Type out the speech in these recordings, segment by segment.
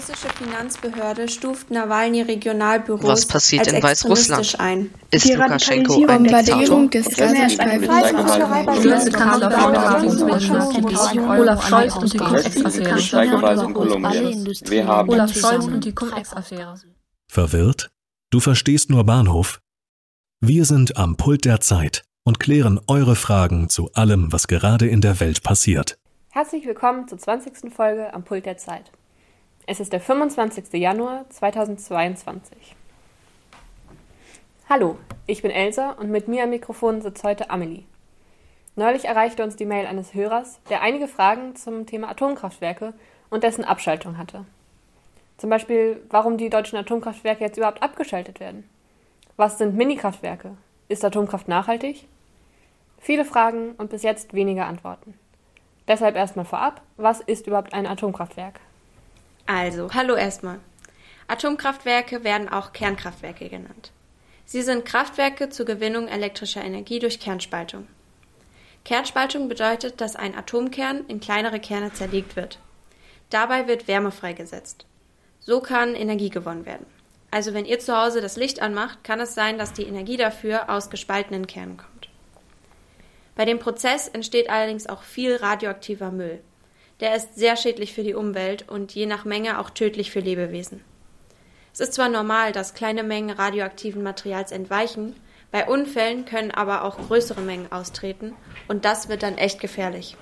russische Finanzbehörde stuft Nawalny-Regionalbüros Was passiert als in Weißrussland? extremistisch ein. Ist Die Lukaschenko ein Diktator? des Olaf Scholz und die Cum-Ex-Affäre. Haben Olaf Scholz und die Cum-Ex-Affäre. Verwirrt? Du verstehst nur Bahnhof? Wir sind am Pult der Zeit und klären eure Fragen zu allem, was gerade in der Welt passiert. Herzlich willkommen zur 20. Folge am Pult der Zeit. Es ist der 25. Januar 2022. Hallo, ich bin Elsa und mit mir am Mikrofon sitzt heute Amelie. Neulich erreichte uns die Mail eines Hörers, der einige Fragen zum Thema Atomkraftwerke und dessen Abschaltung hatte. Zum Beispiel, warum die deutschen Atomkraftwerke jetzt überhaupt abgeschaltet werden. Was sind Minikraftwerke? Ist Atomkraft nachhaltig? Viele Fragen und bis jetzt weniger Antworten. Deshalb erstmal vorab, was ist überhaupt ein Atomkraftwerk? Also, hallo erstmal. Atomkraftwerke werden auch Kernkraftwerke genannt. Sie sind Kraftwerke zur Gewinnung elektrischer Energie durch Kernspaltung. Kernspaltung bedeutet, dass ein Atomkern in kleinere Kerne zerlegt wird. Dabei wird Wärme freigesetzt. So kann Energie gewonnen werden. Also wenn ihr zu Hause das Licht anmacht, kann es sein, dass die Energie dafür aus gespaltenen Kernen kommt. Bei dem Prozess entsteht allerdings auch viel radioaktiver Müll. Der ist sehr schädlich für die Umwelt und je nach Menge auch tödlich für Lebewesen. Es ist zwar normal, dass kleine Mengen radioaktiven Materials entweichen, bei Unfällen können aber auch größere Mengen austreten und das wird dann echt gefährlich.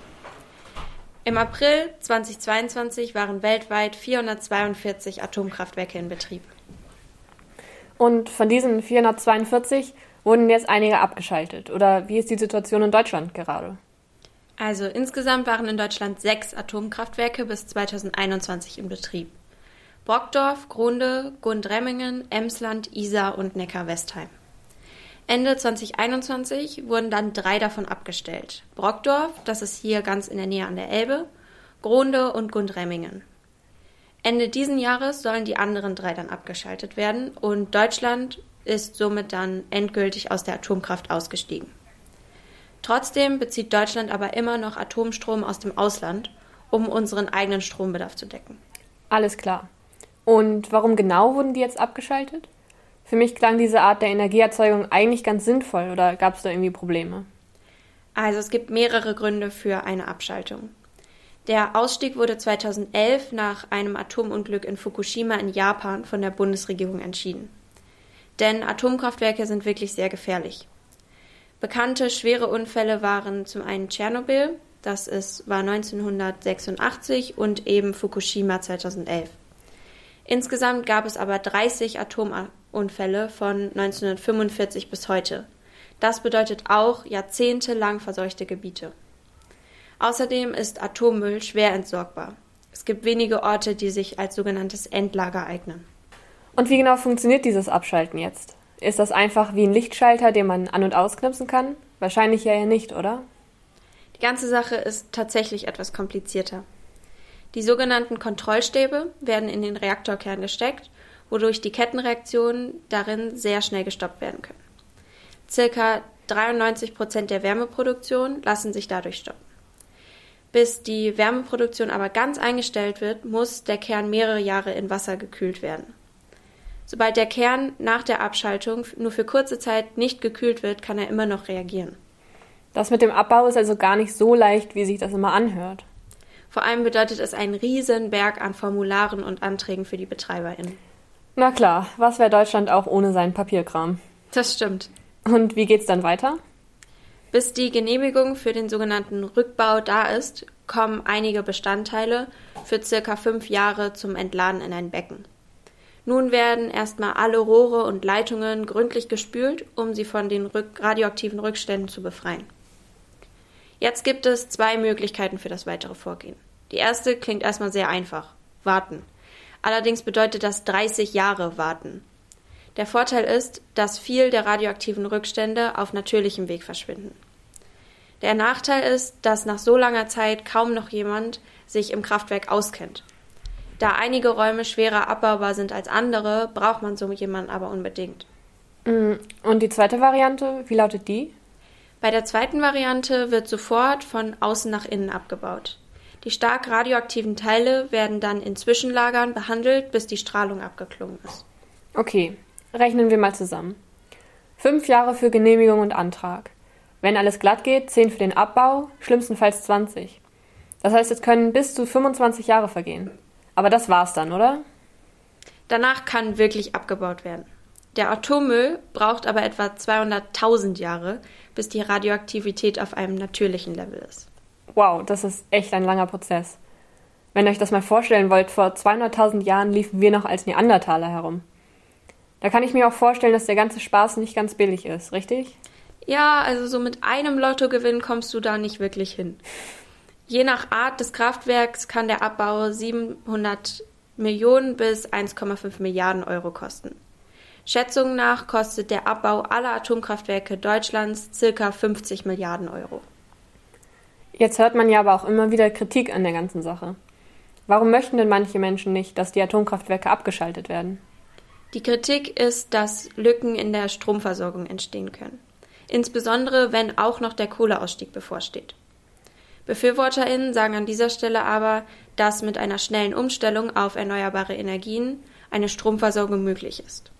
Im April 2022 waren weltweit 442 Atomkraftwerke in Betrieb. Und von diesen 442 wurden jetzt einige abgeschaltet. Oder wie ist die Situation in Deutschland gerade? Also insgesamt waren in Deutschland sechs Atomkraftwerke bis 2021 in Betrieb. Brockdorf, Grunde, Gundremmingen, Emsland, Isar und Neckar-Westheim. Ende 2021 wurden dann drei davon abgestellt. Brockdorf, das ist hier ganz in der Nähe an der Elbe, Gronde und Gundremmingen. Ende diesen Jahres sollen die anderen drei dann abgeschaltet werden und Deutschland ist somit dann endgültig aus der Atomkraft ausgestiegen. Trotzdem bezieht Deutschland aber immer noch Atomstrom aus dem Ausland, um unseren eigenen Strombedarf zu decken. Alles klar. Und warum genau wurden die jetzt abgeschaltet? Für mich klang diese Art der Energieerzeugung eigentlich ganz sinnvoll oder gab es da irgendwie Probleme? Also es gibt mehrere Gründe für eine Abschaltung. Der Ausstieg wurde 2011 nach einem Atomunglück in Fukushima in Japan von der Bundesregierung entschieden. Denn Atomkraftwerke sind wirklich sehr gefährlich. Bekannte schwere Unfälle waren zum einen Tschernobyl, das ist, war 1986 und eben Fukushima 2011. Insgesamt gab es aber 30 Atomunfälle von 1945 bis heute. Das bedeutet auch jahrzehntelang verseuchte Gebiete. Außerdem ist Atommüll schwer entsorgbar. Es gibt wenige Orte, die sich als sogenanntes Endlager eignen. Und wie genau funktioniert dieses Abschalten jetzt? Ist das einfach wie ein Lichtschalter, den man an- und ausknipsen kann? Wahrscheinlich ja nicht, oder? Die ganze Sache ist tatsächlich etwas komplizierter. Die sogenannten Kontrollstäbe werden in den Reaktorkern gesteckt, wodurch die Kettenreaktionen darin sehr schnell gestoppt werden können. Circa 93 Prozent der Wärmeproduktion lassen sich dadurch stoppen. Bis die Wärmeproduktion aber ganz eingestellt wird, muss der Kern mehrere Jahre in Wasser gekühlt werden. Sobald der Kern nach der Abschaltung nur für kurze Zeit nicht gekühlt wird, kann er immer noch reagieren. Das mit dem Abbau ist also gar nicht so leicht, wie sich das immer anhört. Vor allem bedeutet es einen riesen Berg an Formularen und Anträgen für die BetreiberInnen. Na klar, was wäre Deutschland auch ohne seinen Papierkram? Das stimmt. Und wie geht's dann weiter? Bis die Genehmigung für den sogenannten Rückbau da ist, kommen einige Bestandteile für circa fünf Jahre zum Entladen in ein Becken. Nun werden erstmal alle Rohre und Leitungen gründlich gespült, um sie von den radioaktiven Rückständen zu befreien. Jetzt gibt es zwei Möglichkeiten für das weitere Vorgehen. Die erste klingt erstmal sehr einfach. Warten. Allerdings bedeutet das 30 Jahre warten. Der Vorteil ist, dass viel der radioaktiven Rückstände auf natürlichem Weg verschwinden. Der Nachteil ist, dass nach so langer Zeit kaum noch jemand sich im Kraftwerk auskennt. Da einige Räume schwerer abbaubar sind als andere, braucht man so jemanden aber unbedingt. Mm, und die zweite Variante, wie lautet die? Bei der zweiten Variante wird sofort von außen nach innen abgebaut. Die stark radioaktiven Teile werden dann in Zwischenlagern behandelt, bis die Strahlung abgeklungen ist. Okay, rechnen wir mal zusammen. Fünf Jahre für Genehmigung und Antrag. Wenn alles glatt geht, zehn für den Abbau, schlimmstenfalls 20. Das heißt, es können bis zu 25 Jahre vergehen. Aber das war's dann, oder? Danach kann wirklich abgebaut werden. Der Atommüll braucht aber etwa 200.000 Jahre, bis die Radioaktivität auf einem natürlichen Level ist. Wow, das ist echt ein langer Prozess. Wenn ihr euch das mal vorstellen wollt, vor 200.000 Jahren liefen wir noch als Neandertaler herum. Da kann ich mir auch vorstellen, dass der ganze Spaß nicht ganz billig ist, richtig? Ja, also so mit einem Lottogewinn kommst du da nicht wirklich hin. Je nach Art des Kraftwerks kann der Abbau 700 Millionen bis 1,5 Milliarden Euro kosten. Schätzungen nach kostet der Abbau aller Atomkraftwerke Deutschlands circa 50 Milliarden Euro. Jetzt hört man ja aber auch immer wieder Kritik an der ganzen Sache. Warum möchten denn manche Menschen nicht, dass die Atomkraftwerke abgeschaltet werden? Die Kritik ist, dass Lücken in der Stromversorgung entstehen können. Insbesondere wenn auch noch der Kohleausstieg bevorsteht. BefürworterInnen sagen an dieser Stelle aber, dass mit einer schnellen Umstellung auf erneuerbare Energien eine Stromversorgung möglich ist.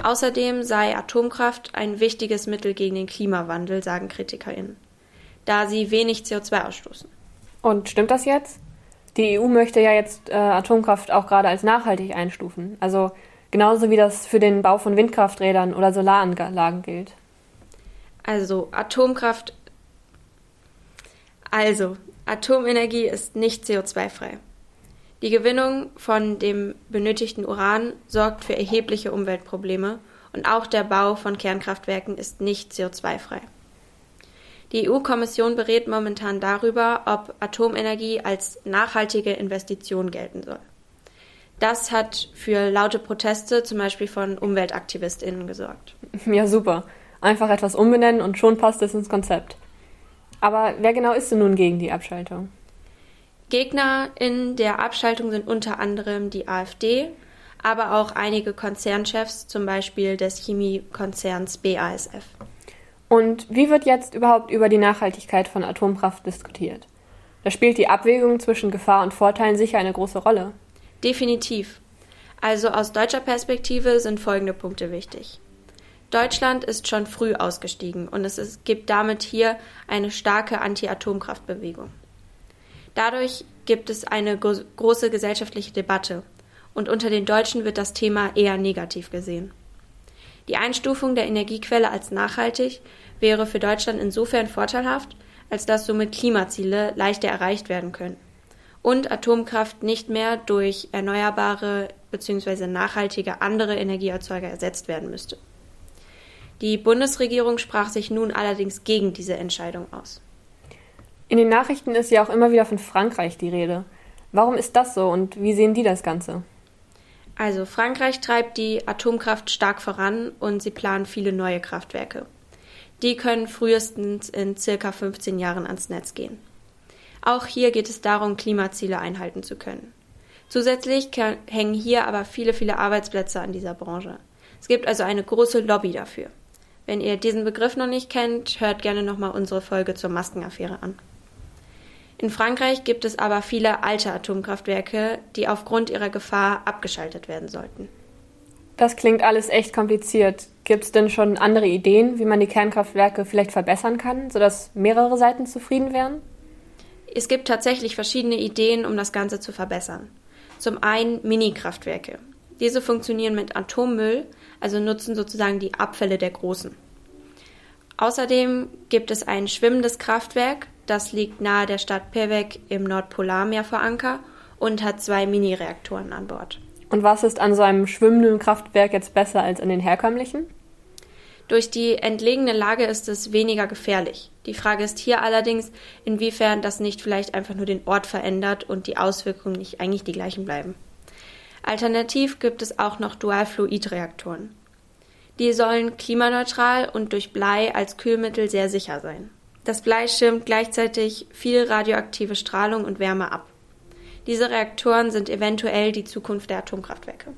Außerdem sei Atomkraft ein wichtiges Mittel gegen den Klimawandel, sagen KritikerInnen, da sie wenig CO2 ausstoßen. Und stimmt das jetzt? Die EU möchte ja jetzt äh, Atomkraft auch gerade als nachhaltig einstufen. Also genauso wie das für den Bau von Windkrafträdern oder Solaranlagen gilt. Also Atomkraft also, Atomenergie ist nicht CO2-frei. Die Gewinnung von dem benötigten Uran sorgt für erhebliche Umweltprobleme und auch der Bau von Kernkraftwerken ist nicht CO2-frei. Die EU-Kommission berät momentan darüber, ob Atomenergie als nachhaltige Investition gelten soll. Das hat für laute Proteste zum Beispiel von UmweltaktivistInnen gesorgt. Ja, super. Einfach etwas umbenennen und schon passt es ins Konzept. Aber wer genau ist denn nun gegen die Abschaltung? Gegner in der Abschaltung sind unter anderem die AfD, aber auch einige Konzernchefs, zum Beispiel des Chemiekonzerns BASF. Und wie wird jetzt überhaupt über die Nachhaltigkeit von Atomkraft diskutiert? Da spielt die Abwägung zwischen Gefahr und Vorteilen sicher eine große Rolle. Definitiv. Also aus deutscher Perspektive sind folgende Punkte wichtig. Deutschland ist schon früh ausgestiegen und es ist, gibt damit hier eine starke Anti-Atomkraftbewegung. Dadurch gibt es eine große gesellschaftliche Debatte und unter den Deutschen wird das Thema eher negativ gesehen. Die Einstufung der Energiequelle als nachhaltig wäre für Deutschland insofern vorteilhaft, als dass somit Klimaziele leichter erreicht werden können und Atomkraft nicht mehr durch erneuerbare bzw. nachhaltige andere Energieerzeuger ersetzt werden müsste. Die Bundesregierung sprach sich nun allerdings gegen diese Entscheidung aus. In den Nachrichten ist ja auch immer wieder von Frankreich die Rede. Warum ist das so und wie sehen die das Ganze? Also Frankreich treibt die Atomkraft stark voran und sie planen viele neue Kraftwerke. Die können frühestens in circa 15 Jahren ans Netz gehen. Auch hier geht es darum, Klimaziele einhalten zu können. Zusätzlich hängen hier aber viele, viele Arbeitsplätze an dieser Branche. Es gibt also eine große Lobby dafür. Wenn ihr diesen Begriff noch nicht kennt, hört gerne nochmal unsere Folge zur Maskenaffäre an. In Frankreich gibt es aber viele alte Atomkraftwerke, die aufgrund ihrer Gefahr abgeschaltet werden sollten. Das klingt alles echt kompliziert. Gibt es denn schon andere Ideen, wie man die Kernkraftwerke vielleicht verbessern kann, sodass mehrere Seiten zufrieden wären? Es gibt tatsächlich verschiedene Ideen, um das Ganze zu verbessern. Zum einen Mini-Kraftwerke. Diese funktionieren mit Atommüll, also nutzen sozusagen die Abfälle der großen. Außerdem gibt es ein schwimmendes Kraftwerk, das liegt nahe der Stadt Pevek im Nordpolarmeer vor Anker und hat zwei Mini-Reaktoren an Bord. Und was ist an so einem schwimmenden Kraftwerk jetzt besser als an den herkömmlichen? Durch die entlegene Lage ist es weniger gefährlich. Die Frage ist hier allerdings, inwiefern das nicht vielleicht einfach nur den Ort verändert und die Auswirkungen nicht eigentlich die gleichen bleiben. Alternativ gibt es auch noch Dualfluidreaktoren. Die sollen klimaneutral und durch Blei als Kühlmittel sehr sicher sein. Das Blei schirmt gleichzeitig viel radioaktive Strahlung und Wärme ab. Diese Reaktoren sind eventuell die Zukunft der Atomkraftwerke.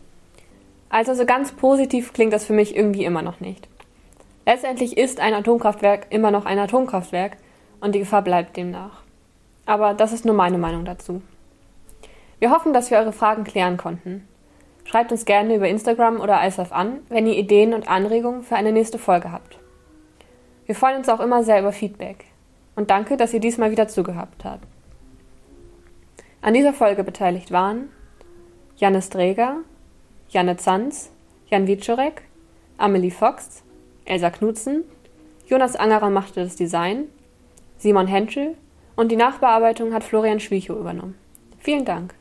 Also so ganz positiv klingt das für mich irgendwie immer noch nicht. Letztendlich ist ein Atomkraftwerk immer noch ein Atomkraftwerk und die Gefahr bleibt demnach. Aber das ist nur meine Meinung dazu. Wir hoffen, dass wir eure Fragen klären konnten. Schreibt uns gerne über Instagram oder ISAF an, wenn ihr Ideen und Anregungen für eine nächste Folge habt. Wir freuen uns auch immer sehr über Feedback. Und danke, dass ihr diesmal wieder zugehört habt. An dieser Folge beteiligt waren Janis Dreger, Janne Zanz, Jan Wiczorek, Amelie Fox, Elsa Knutzen, Jonas Angerer machte das Design, Simon Henschel und die Nachbearbeitung hat Florian Schwichow übernommen. Vielen Dank.